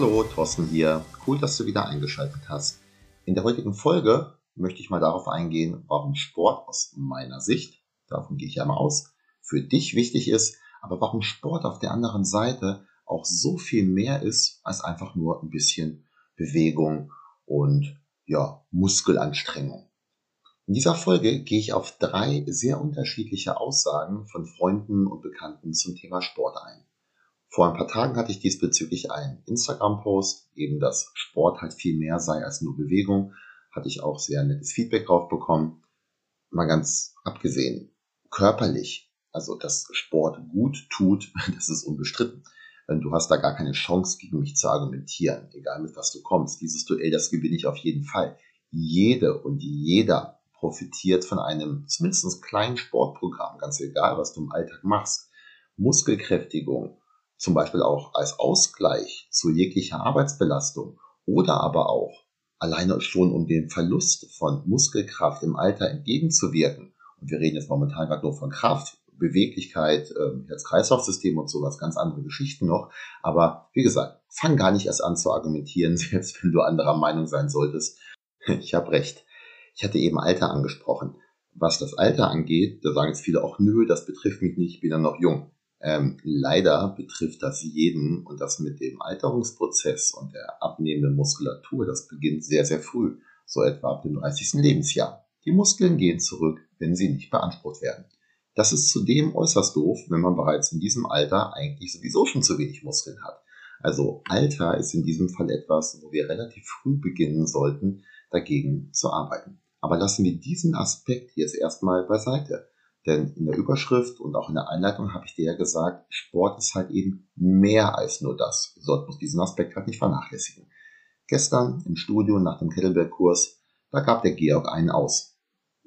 Hallo, Thorsten hier. Cool, dass du wieder eingeschaltet hast. In der heutigen Folge möchte ich mal darauf eingehen, warum Sport aus meiner Sicht, davon gehe ich ja mal aus, für dich wichtig ist, aber warum Sport auf der anderen Seite auch so viel mehr ist als einfach nur ein bisschen Bewegung und ja, Muskelanstrengung. In dieser Folge gehe ich auf drei sehr unterschiedliche Aussagen von Freunden und Bekannten zum Thema Sport ein. Vor ein paar Tagen hatte ich diesbezüglich einen Instagram-Post, eben dass Sport halt viel mehr sei als nur Bewegung. Hatte ich auch sehr nettes Feedback drauf bekommen. Mal ganz abgesehen, körperlich, also dass Sport gut tut, das ist unbestritten. Du hast da gar keine Chance, gegen mich zu argumentieren, egal mit was du kommst. Dieses Duell, das gewinne ich auf jeden Fall. Jede und jeder profitiert von einem zumindest kleinen Sportprogramm, ganz egal, was du im Alltag machst. Muskelkräftigung, zum Beispiel auch als Ausgleich zu jeglicher Arbeitsbelastung oder aber auch alleine schon um den Verlust von Muskelkraft im Alter entgegenzuwirken. Und wir reden jetzt momentan gerade nur von Kraft, Beweglichkeit, ähm, Herz-Kreislauf-System und sowas, ganz andere Geschichten noch. Aber wie gesagt, fang gar nicht erst an zu argumentieren, selbst wenn du anderer Meinung sein solltest. Ich habe recht. Ich hatte eben Alter angesprochen. Was das Alter angeht, da sagen jetzt viele auch, nö, das betrifft mich nicht, ich bin ja noch jung. Ähm, leider betrifft das jeden und das mit dem Alterungsprozess und der abnehmenden Muskulatur, das beginnt sehr, sehr früh, so etwa ab dem 30. Lebensjahr. Die Muskeln gehen zurück, wenn sie nicht beansprucht werden. Das ist zudem äußerst doof, wenn man bereits in diesem Alter eigentlich sowieso schon zu wenig Muskeln hat. Also Alter ist in diesem Fall etwas, wo wir relativ früh beginnen sollten, dagegen zu arbeiten. Aber lassen wir diesen Aspekt jetzt erstmal beiseite. Denn in der Überschrift und auch in der Einleitung habe ich dir ja gesagt, Sport ist halt eben mehr als nur das. Sollten uns diesen Aspekt halt nicht vernachlässigen. Gestern im Studio nach dem Kettlebell-Kurs, da gab der Georg einen aus.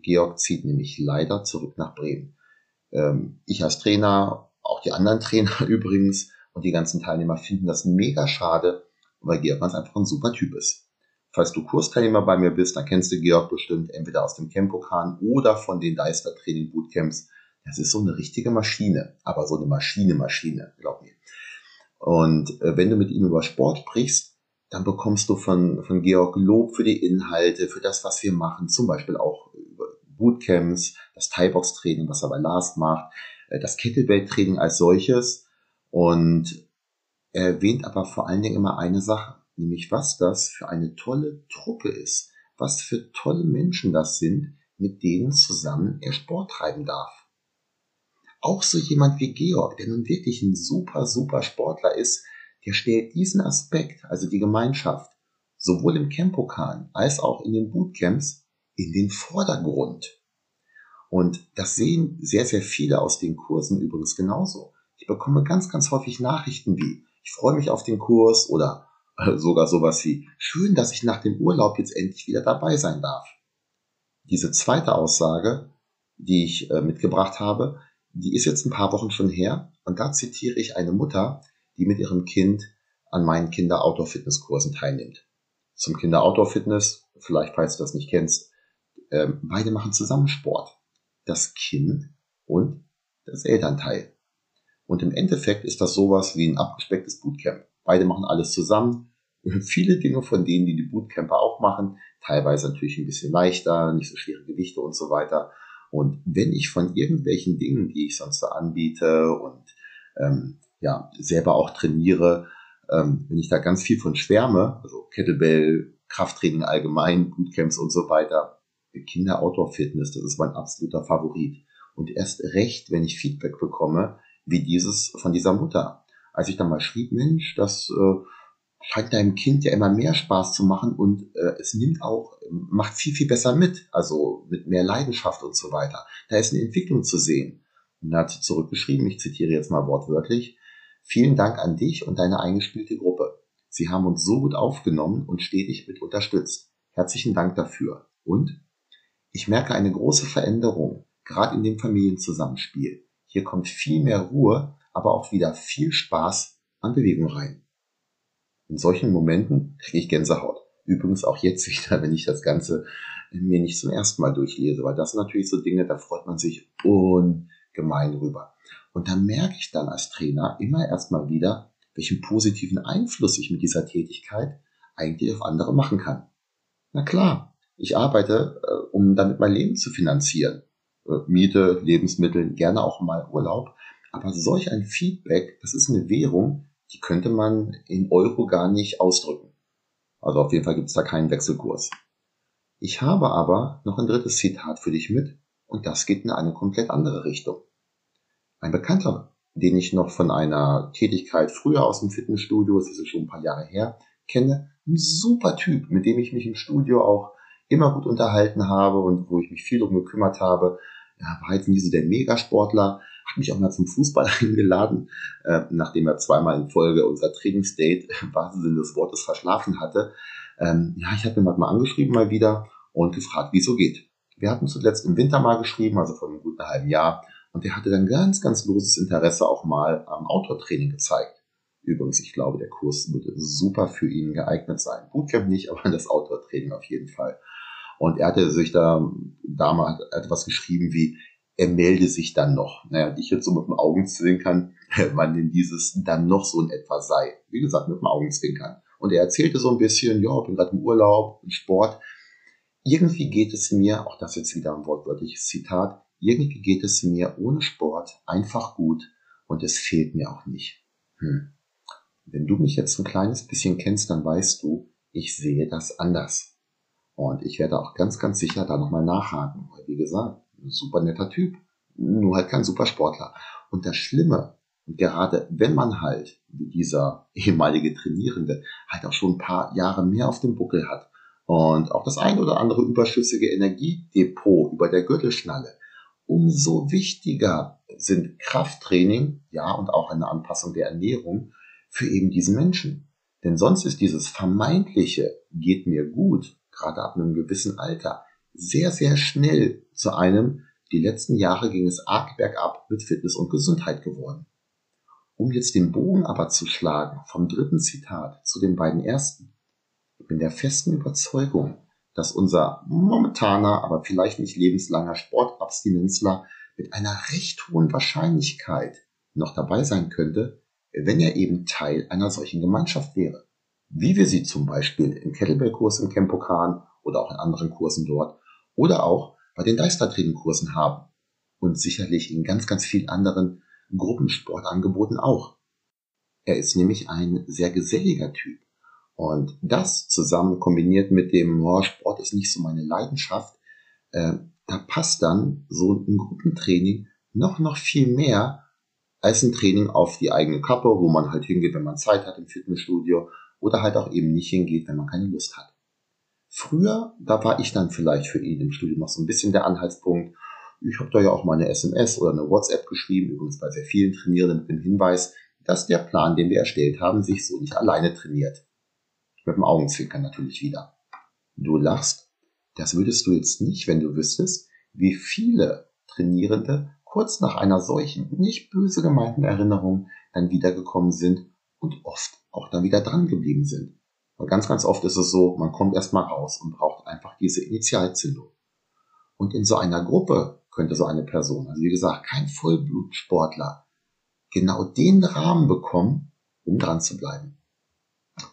Georg zieht nämlich leider zurück nach Bremen. Ähm, ich als Trainer, auch die anderen Trainer übrigens und die ganzen Teilnehmer finden das mega schade, weil Georg ganz einfach ein super Typ ist. Falls du Kursteilnehmer bei mir bist, dann kennst du Georg bestimmt entweder aus dem Campokan oder von den Deister Training Bootcamps. Das ist so eine richtige Maschine, aber so eine Maschine, Maschine, glaub mir. Und äh, wenn du mit ihm über Sport sprichst, dann bekommst du von, von Georg Lob für die Inhalte, für das, was wir machen, zum Beispiel auch über Bootcamps, das Thai-Box-Training, was er bei Last macht, äh, das Kettlebell-Training als solches. Und er erwähnt aber vor allen Dingen immer eine Sache nämlich was das für eine tolle Truppe ist, was für tolle Menschen das sind, mit denen zusammen er Sport treiben darf. Auch so jemand wie Georg, der nun wirklich ein super, super Sportler ist, der stellt diesen Aspekt, also die Gemeinschaft, sowohl im Campokan als auch in den Bootcamps in den Vordergrund. Und das sehen sehr, sehr viele aus den Kursen übrigens genauso. Ich bekomme ganz, ganz häufig Nachrichten wie, ich freue mich auf den Kurs oder sogar sowas wie, schön, dass ich nach dem Urlaub jetzt endlich wieder dabei sein darf. Diese zweite Aussage, die ich äh, mitgebracht habe, die ist jetzt ein paar Wochen schon her und da zitiere ich eine Mutter, die mit ihrem Kind an meinen Kinder-Outdoor-Fitness-Kursen teilnimmt. Zum Kinder-Outdoor-Fitness, vielleicht falls du das nicht kennst, äh, beide machen zusammen Sport. Das Kind und das Elternteil. Und im Endeffekt ist das sowas wie ein abgespecktes Bootcamp. Beide machen alles zusammen. Viele Dinge von denen, die die Bootcamper auch machen, teilweise natürlich ein bisschen leichter, nicht so schwere Gewichte und so weiter. Und wenn ich von irgendwelchen Dingen, die ich sonst so anbiete und ähm, ja selber auch trainiere, ähm, wenn ich da ganz viel von schwärme, also Kettlebell, Krafttraining allgemein, Bootcamps und so weiter, Kinder Outdoor Fitness, das ist mein absoluter Favorit. Und erst recht, wenn ich Feedback bekomme, wie dieses von dieser Mutter als ich dann mal schrieb, Mensch, das äh, scheint deinem Kind ja immer mehr Spaß zu machen und äh, es nimmt auch, macht viel, viel besser mit, also mit mehr Leidenschaft und so weiter. Da ist eine Entwicklung zu sehen. Und er hat zurückgeschrieben, ich zitiere jetzt mal wortwörtlich, vielen Dank an dich und deine eingespielte Gruppe. Sie haben uns so gut aufgenommen und stetig mit unterstützt. Herzlichen Dank dafür. Und ich merke eine große Veränderung, gerade in dem Familienzusammenspiel. Hier kommt viel mehr Ruhe, aber auch wieder viel Spaß an Bewegung rein. In solchen Momenten kriege ich Gänsehaut. Übrigens auch jetzt wieder, wenn ich das Ganze mir nicht zum ersten Mal durchlese, weil das sind natürlich so Dinge, da freut man sich ungemein rüber. Und da merke ich dann als Trainer immer erstmal wieder, welchen positiven Einfluss ich mit dieser Tätigkeit eigentlich auf andere machen kann. Na klar, ich arbeite, äh, um damit mein Leben zu finanzieren. Äh, Miete, Lebensmittel, gerne auch mal Urlaub. Aber solch ein Feedback, das ist eine Währung, die könnte man in Euro gar nicht ausdrücken. Also auf jeden Fall gibt es da keinen Wechselkurs. Ich habe aber noch ein drittes Zitat für dich mit und das geht in eine komplett andere Richtung. Ein Bekannter, den ich noch von einer Tätigkeit früher aus dem Fitnessstudio, das ist schon ein paar Jahre her, kenne, ein super Typ, mit dem ich mich im Studio auch immer gut unterhalten habe und wo ich mich viel um gekümmert habe. Ja, war jetzt nie so der Megasportler, hat mich auch mal zum Fußball eingeladen, äh, nachdem er zweimal in Folge unser Trainingsdate im wahrsten Sinne des Wortes verschlafen hatte. Ähm, ja, ich habe ihn mal angeschrieben mal wieder und gefragt, wie es so geht. Wir hatten zuletzt im Winter mal geschrieben, also vor einem guten halben Jahr, und er hatte dann ganz, ganz loses Interesse auch mal am Outdoor-Training gezeigt. Übrigens, ich glaube, der Kurs würde super für ihn geeignet sein. Bootcamp nicht, aber das Outdoor-Training auf jeden Fall. Und er hatte sich da damals etwas geschrieben wie, er melde sich dann noch. Naja, ich jetzt so mit dem Augenzwinkern, wann denn dieses dann noch so in etwa sei. Wie gesagt, mit dem Augenzwinkern. Und er erzählte so ein bisschen, ja, bin gerade im Urlaub, im Sport. Irgendwie geht es mir, auch das jetzt wieder ein wortwörtliches Zitat, irgendwie geht es mir ohne Sport einfach gut und es fehlt mir auch nicht. Hm. Wenn du mich jetzt ein kleines bisschen kennst, dann weißt du, ich sehe das anders. Und ich werde auch ganz, ganz sicher da nochmal nachhaken. Weil, wie gesagt, super netter Typ, nur halt kein super Sportler. Und das Schlimme, und gerade wenn man halt, wie dieser ehemalige Trainierende, halt auch schon ein paar Jahre mehr auf dem Buckel hat und auch das ein oder andere überschüssige Energiedepot über der Gürtelschnalle, umso wichtiger sind Krafttraining, ja, und auch eine Anpassung der Ernährung für eben diesen Menschen. Denn sonst ist dieses vermeintliche geht mir gut gerade ab einem gewissen Alter, sehr, sehr schnell zu einem, die letzten Jahre ging es arg bergab mit Fitness und Gesundheit geworden. Um jetzt den Bogen aber zu schlagen vom dritten Zitat zu den beiden ersten, ich bin der festen Überzeugung, dass unser momentaner, aber vielleicht nicht lebenslanger Sportabstinenzler mit einer recht hohen Wahrscheinlichkeit noch dabei sein könnte, wenn er eben Teil einer solchen Gemeinschaft wäre wie wir sie zum Beispiel im Kettlebell-Kurs im Campokan oder auch in anderen Kursen dort oder auch bei den Deister-Training-Kursen haben und sicherlich in ganz, ganz vielen anderen Gruppensportangeboten auch. Er ist nämlich ein sehr geselliger Typ. Und das zusammen kombiniert mit dem, oh, Sport ist nicht so meine Leidenschaft, äh, da passt dann so ein Gruppentraining noch, noch viel mehr als ein Training auf die eigene Kappe, wo man halt hingeht, wenn man Zeit hat im Fitnessstudio oder halt auch eben nicht hingeht, wenn man keine Lust hat. Früher, da war ich dann vielleicht für ihn im Studium noch so ein bisschen der Anhaltspunkt. Ich habe da ja auch mal eine SMS oder eine WhatsApp geschrieben, übrigens bei sehr vielen Trainierenden mit dem Hinweis, dass der Plan, den wir erstellt haben, sich so nicht alleine trainiert. Mit dem Augenzwinkern natürlich wieder. Du lachst. Das würdest du jetzt nicht, wenn du wüsstest, wie viele Trainierende kurz nach einer solchen, nicht böse gemeinten Erinnerung dann wiedergekommen sind und oft auch dann wieder dran geblieben sind. Weil ganz, ganz oft ist es so, man kommt erstmal raus und braucht einfach diese Initialzündung. Und in so einer Gruppe könnte so eine Person, also wie gesagt, kein Vollblutsportler, genau den Rahmen bekommen, um dran zu bleiben.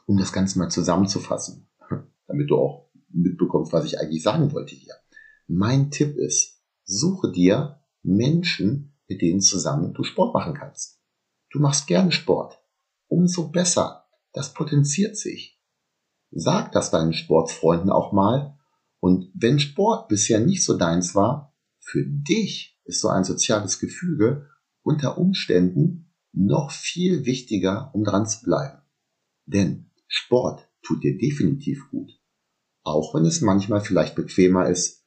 Um das Ganze mal zusammenzufassen, damit du auch mitbekommst, was ich eigentlich sagen wollte hier. Mein Tipp ist, suche dir Menschen, mit denen zusammen du Sport machen kannst. Du machst gerne Sport umso besser. Das potenziert sich. Sag das deinen Sportfreunden auch mal. Und wenn Sport bisher nicht so deins war, für dich ist so ein soziales Gefüge unter Umständen noch viel wichtiger, um dran zu bleiben. Denn Sport tut dir definitiv gut. Auch wenn es manchmal vielleicht bequemer ist,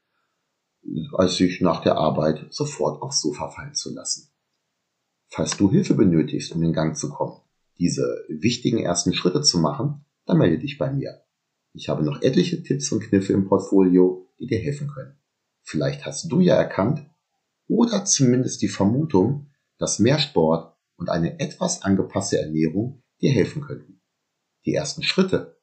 als sich nach der Arbeit sofort aufs Sofa fallen zu lassen. Falls du Hilfe benötigst, um in Gang zu kommen, diese wichtigen ersten Schritte zu machen, dann melde dich bei mir. Ich habe noch etliche Tipps und Kniffe im Portfolio, die dir helfen können. Vielleicht hast du ja erkannt oder zumindest die Vermutung, dass mehr Sport und eine etwas angepasste Ernährung dir helfen könnten. Die ersten Schritte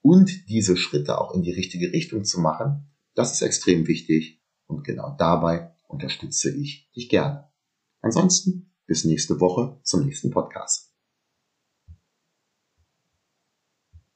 und diese Schritte auch in die richtige Richtung zu machen, das ist extrem wichtig und genau dabei unterstütze ich dich gerne. Ansonsten bis nächste Woche zum nächsten Podcast.